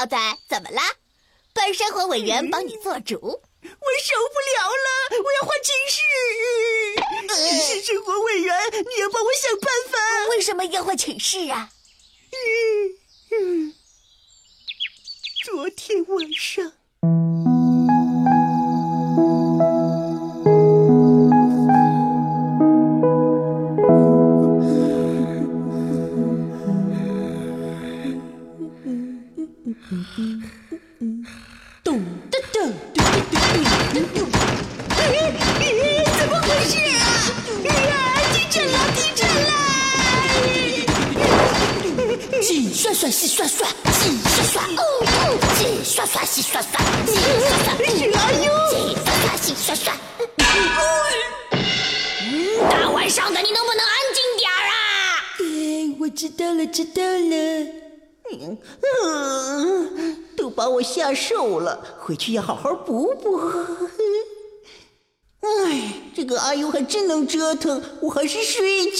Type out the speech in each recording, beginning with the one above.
猫仔怎么了？本生活委员帮你做主。我受不了了我要换寝室呃。是生活委员你要帮我想办法为什么要换寝室啊？嗯。昨天晚上刷洗刷刷，洗刷刷，哦哦，洗刷刷，洗刷刷，洗刷刷，是阿优，洗刷刷，洗刷刷。嗯，大晚上的，你能不能安静点儿啊？哎，我知道了，知道了。嗯，都把我吓瘦了，回去要好好补补。哎，这个阿优还真能折腾，我还是睡觉。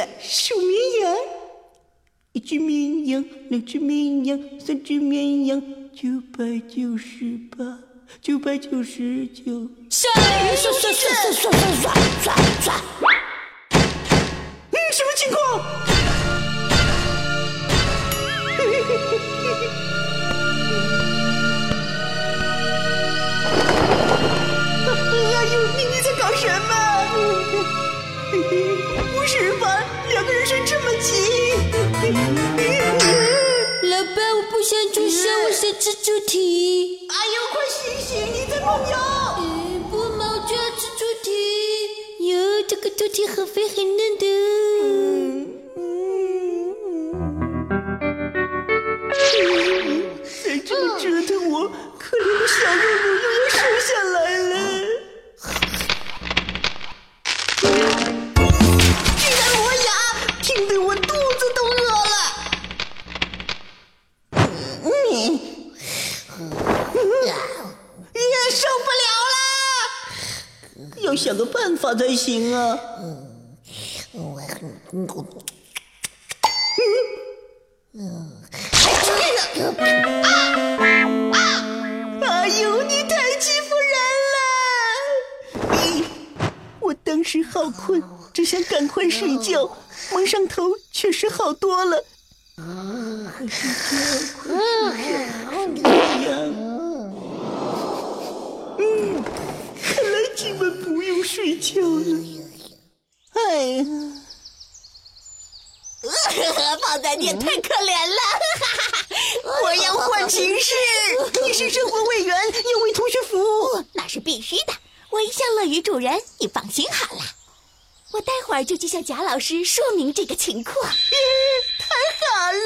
了，数绵羊，一只绵羊，两只绵羊，三只绵羊，九百九十八，九百九十九。刷刷刷刷刷刷刷刷！嗯，什么情况？哎呦，你你在搞什么？不是吧？老爸，我不想住校，我想吃猪蹄。哎呦，快醒醒！你在梦游。不嘛，我就要吃猪蹄。哟，这个猪蹄很肥很嫩的。再这么折腾我，可怜的小肉肉又要瘦下来要想个办法才行啊！嗯，哎呦，你太欺负人了！咦，我当时好困，只想赶快睡觉，蒙上头确实好多了。啊，还是，这样。嗯，看来今晚。睡觉了，哎呀！胖 仔，你也太可怜了！我要换寝室，你是生活委员，要为同学服务，那是必须的。我一向乐于助人，你放心好了。我待会儿就去向贾老师说明这个情况。太好了，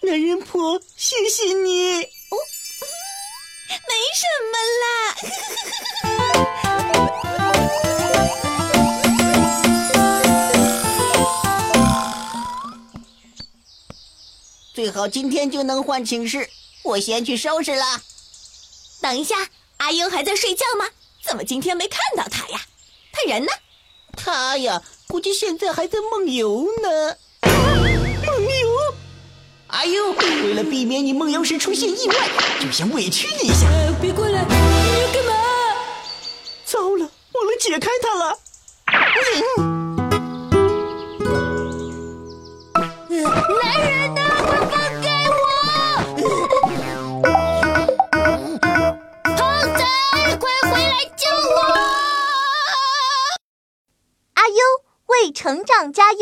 男人婆，谢谢你。什么啦。最好今天就能换寝室，我先去收拾了。等一下，阿英还在睡觉吗？怎么今天没看到他呀？他人呢？他呀，估计现在还在梦游呢。梦游？阿优，为了避免你梦游时出现意外，就先委屈你一下。别过来！你要干嘛？糟了，忘了解开它了。嗯男人呢？快放开我！胖仔，快回来救我！阿优为成长加油。